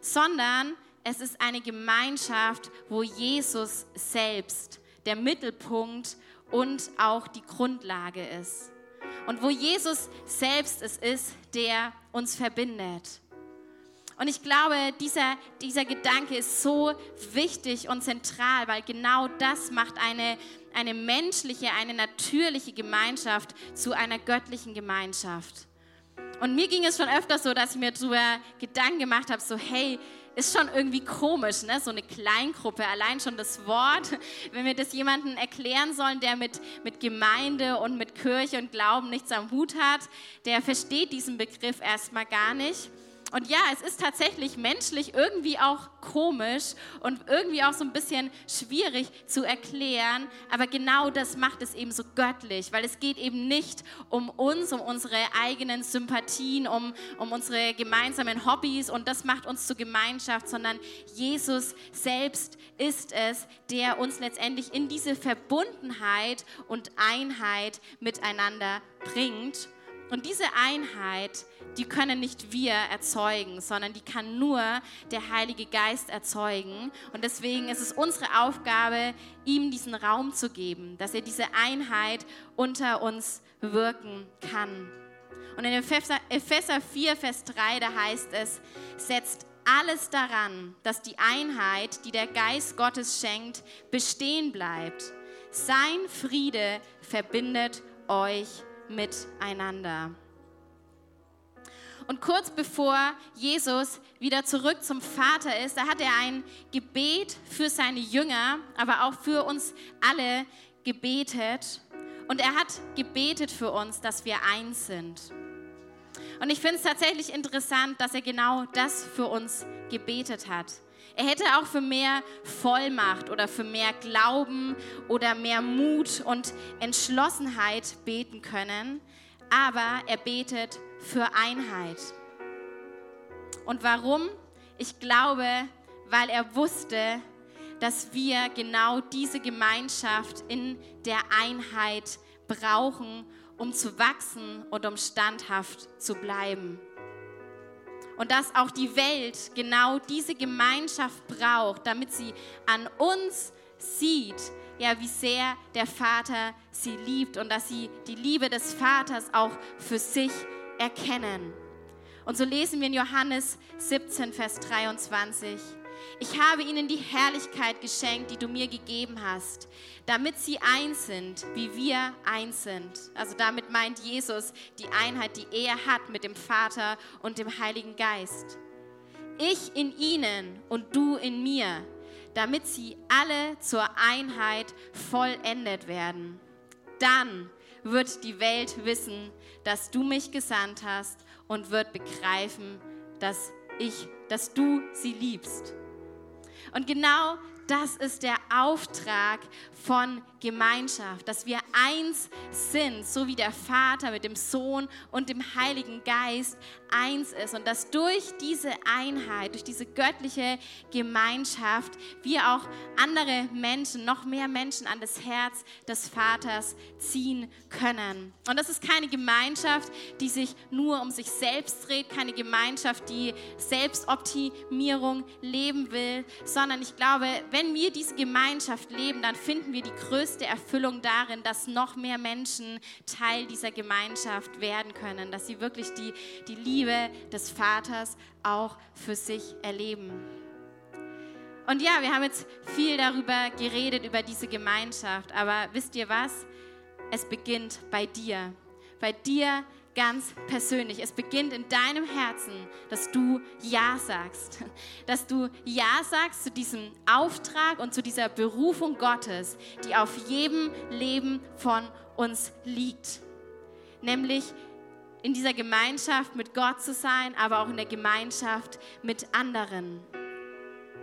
sondern es ist eine Gemeinschaft, wo Jesus selbst der Mittelpunkt und auch die Grundlage ist. Und wo Jesus selbst es ist, der uns verbindet. Und ich glaube, dieser, dieser Gedanke ist so wichtig und zentral, weil genau das macht eine, eine menschliche, eine natürliche Gemeinschaft zu einer göttlichen Gemeinschaft. Und mir ging es schon öfter so, dass ich mir darüber Gedanken gemacht habe, so hey, ist schon irgendwie komisch, ne? so eine Kleingruppe. Allein schon das Wort, wenn wir das jemandem erklären sollen, der mit, mit Gemeinde und mit Kirche und Glauben nichts am Hut hat, der versteht diesen Begriff erstmal gar nicht. Und ja, es ist tatsächlich menschlich irgendwie auch komisch und irgendwie auch so ein bisschen schwierig zu erklären, aber genau das macht es eben so göttlich, weil es geht eben nicht um uns, um unsere eigenen Sympathien, um, um unsere gemeinsamen Hobbys und das macht uns zur Gemeinschaft, sondern Jesus selbst ist es, der uns letztendlich in diese Verbundenheit und Einheit miteinander bringt. Und diese Einheit, die können nicht wir erzeugen, sondern die kann nur der Heilige Geist erzeugen. Und deswegen ist es unsere Aufgabe, ihm diesen Raum zu geben, dass er diese Einheit unter uns wirken kann. Und in Epheser 4, Vers 3, da heißt es, setzt alles daran, dass die Einheit, die der Geist Gottes schenkt, bestehen bleibt. Sein Friede verbindet euch miteinander. Und kurz bevor Jesus wieder zurück zum Vater ist, da hat er ein Gebet für seine Jünger, aber auch für uns alle gebetet. Und er hat gebetet für uns, dass wir eins sind. Und ich finde es tatsächlich interessant, dass er genau das für uns gebetet hat. Er hätte auch für mehr Vollmacht oder für mehr Glauben oder mehr Mut und Entschlossenheit beten können, aber er betet für Einheit. Und warum? Ich glaube, weil er wusste, dass wir genau diese Gemeinschaft in der Einheit brauchen, um zu wachsen und um standhaft zu bleiben. Und dass auch die Welt genau diese Gemeinschaft braucht, damit sie an uns sieht, ja, wie sehr der Vater sie liebt und dass sie die Liebe des Vaters auch für sich erkennen. Und so lesen wir in Johannes 17, Vers 23. Ich habe ihnen die Herrlichkeit geschenkt, die du mir gegeben hast, damit sie eins sind, wie wir eins sind. Also damit meint Jesus die Einheit, die er hat mit dem Vater und dem Heiligen Geist. Ich in ihnen und du in mir, damit sie alle zur Einheit vollendet werden. Dann wird die Welt wissen, dass du mich gesandt hast und wird begreifen, dass ich, dass du sie liebst. Und genau das ist der Auftrag von Gemeinschaft, dass wir eins sind, so wie der Vater mit dem Sohn und dem Heiligen Geist eins ist und dass durch diese Einheit, durch diese göttliche Gemeinschaft wir auch andere Menschen, noch mehr Menschen an das Herz des Vaters ziehen können. Und das ist keine Gemeinschaft, die sich nur um sich selbst dreht, keine Gemeinschaft, die Selbstoptimierung leben will, sondern ich glaube, wenn wir diese Gemeinschaft leben, dann finden wir die größte Erfüllung darin, dass noch mehr Menschen Teil dieser Gemeinschaft werden können, dass sie wirklich die, die Liebe des Vaters auch für sich erleben. Und ja, wir haben jetzt viel darüber geredet, über diese Gemeinschaft, aber wisst ihr was? Es beginnt bei dir. Bei dir ganz persönlich. Es beginnt in deinem Herzen, dass du Ja sagst. Dass du Ja sagst zu diesem Auftrag und zu dieser Berufung Gottes, die auf jedem Leben von uns liegt. Nämlich in dieser Gemeinschaft mit Gott zu sein, aber auch in der Gemeinschaft mit anderen.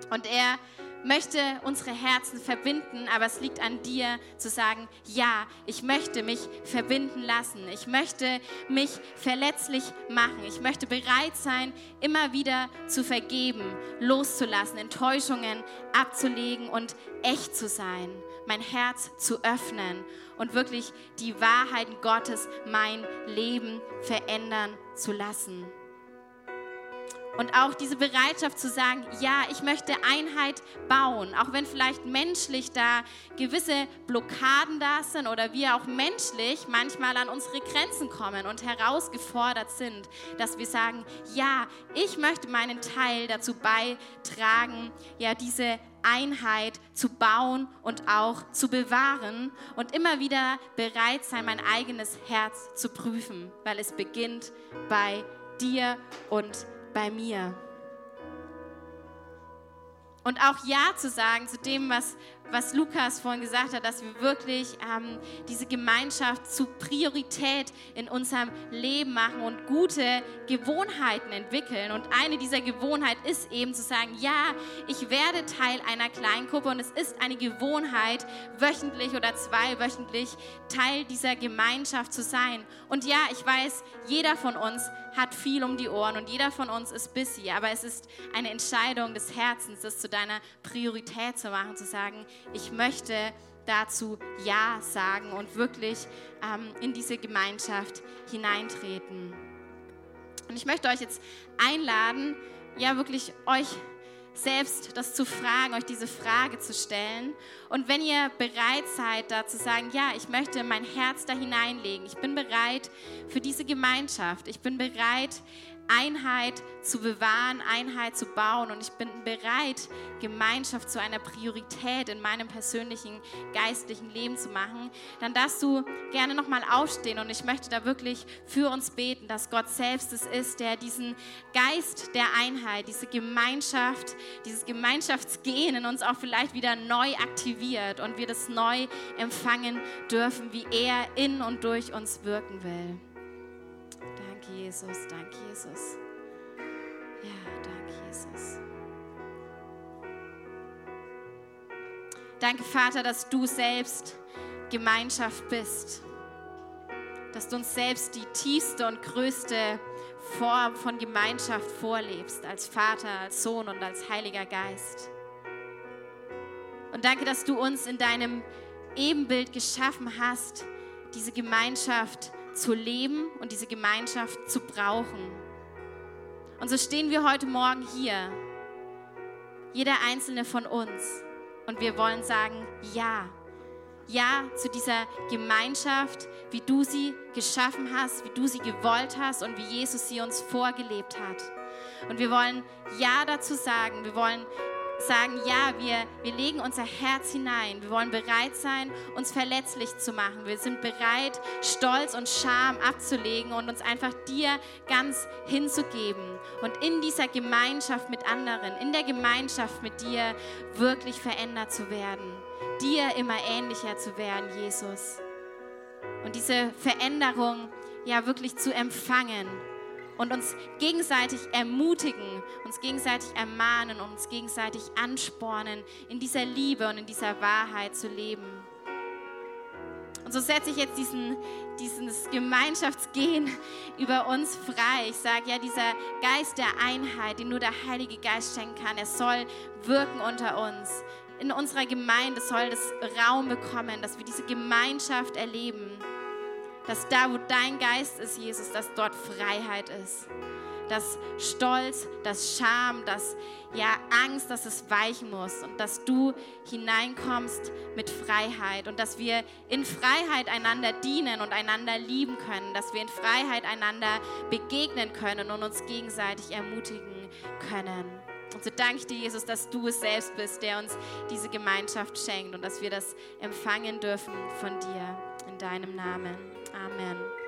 Und er möchte unsere Herzen verbinden, aber es liegt an dir zu sagen, ja, ich möchte mich verbinden lassen. Ich möchte mich verletzlich machen. Ich möchte bereit sein, immer wieder zu vergeben, loszulassen, Enttäuschungen abzulegen und echt zu sein, mein Herz zu öffnen und wirklich die Wahrheiten Gottes mein Leben verändern zu lassen. Und auch diese Bereitschaft zu sagen, ja, ich möchte Einheit bauen, auch wenn vielleicht menschlich da gewisse Blockaden da sind oder wir auch menschlich manchmal an unsere Grenzen kommen und herausgefordert sind, dass wir sagen, ja, ich möchte meinen Teil dazu beitragen, ja, diese Einheit zu bauen und auch zu bewahren und immer wieder bereit sein, mein eigenes Herz zu prüfen, weil es beginnt bei dir und bei mir. Und auch Ja zu sagen zu dem, was, was Lukas vorhin gesagt hat, dass wir wirklich ähm, diese Gemeinschaft zu Priorität in unserem Leben machen und gute Gewohnheiten entwickeln. Und eine dieser Gewohnheiten ist eben zu sagen, ja, ich werde Teil einer Kleingruppe und es ist eine Gewohnheit, wöchentlich oder zweiwöchentlich Teil dieser Gemeinschaft zu sein. Und ja, ich weiß, jeder von uns hat viel um die Ohren und jeder von uns ist busy, aber es ist eine Entscheidung des Herzens, das zu deiner Priorität zu machen, zu sagen, ich möchte dazu Ja sagen und wirklich ähm, in diese Gemeinschaft hineintreten. Und ich möchte euch jetzt einladen, ja wirklich euch selbst das zu fragen, euch diese Frage zu stellen. Und wenn ihr bereit seid, da zu sagen, ja, ich möchte mein Herz da hineinlegen, ich bin bereit für diese Gemeinschaft, ich bin bereit, Einheit zu bewahren, Einheit zu bauen. Und ich bin bereit, Gemeinschaft zu einer Priorität in meinem persönlichen geistlichen Leben zu machen. Dann darfst du gerne nochmal aufstehen. Und ich möchte da wirklich für uns beten, dass Gott selbst es ist, der diesen Geist der Einheit, diese Gemeinschaft, dieses Gemeinschaftsgehen in uns auch vielleicht wieder neu aktiviert und wir das neu empfangen dürfen, wie er in und durch uns wirken will. Jesus. Danke, Jesus. Ja, danke, Jesus. Danke, Vater, dass du selbst Gemeinschaft bist. Dass du uns selbst die tiefste und größte Form von Gemeinschaft vorlebst, als Vater, als Sohn und als Heiliger Geist. Und danke, dass du uns in deinem Ebenbild geschaffen hast, diese Gemeinschaft zu zu leben und diese Gemeinschaft zu brauchen. Und so stehen wir heute Morgen hier, jeder einzelne von uns, und wir wollen sagen, ja, ja zu dieser Gemeinschaft, wie du sie geschaffen hast, wie du sie gewollt hast und wie Jesus sie uns vorgelebt hat. Und wir wollen Ja dazu sagen. Wir wollen sagen, ja, wir, wir legen unser Herz hinein. Wir wollen bereit sein, uns verletzlich zu machen. Wir sind bereit, Stolz und Scham abzulegen und uns einfach dir ganz hinzugeben. Und in dieser Gemeinschaft mit anderen, in der Gemeinschaft mit dir wirklich verändert zu werden. Dir immer ähnlicher zu werden, Jesus. Und diese Veränderung ja wirklich zu empfangen und uns gegenseitig ermutigen, uns gegenseitig ermahnen und uns gegenseitig anspornen, in dieser Liebe und in dieser Wahrheit zu leben. Und so setze ich jetzt diesen, dieses Gemeinschaftsgehen über uns frei. Ich sage ja, dieser Geist der Einheit, den nur der Heilige Geist schenken kann, er soll wirken unter uns. In unserer Gemeinde soll das Raum bekommen, dass wir diese Gemeinschaft erleben dass da, wo dein Geist ist, Jesus, dass dort Freiheit ist. Dass Stolz, dass Scham, dass ja Angst, dass es weichen muss und dass du hineinkommst mit Freiheit und dass wir in Freiheit einander dienen und einander lieben können, dass wir in Freiheit einander begegnen können und uns gegenseitig ermutigen können. Und so danke ich dir, Jesus, dass du es selbst bist, der uns diese Gemeinschaft schenkt und dass wir das empfangen dürfen von dir in deinem Namen. Amen.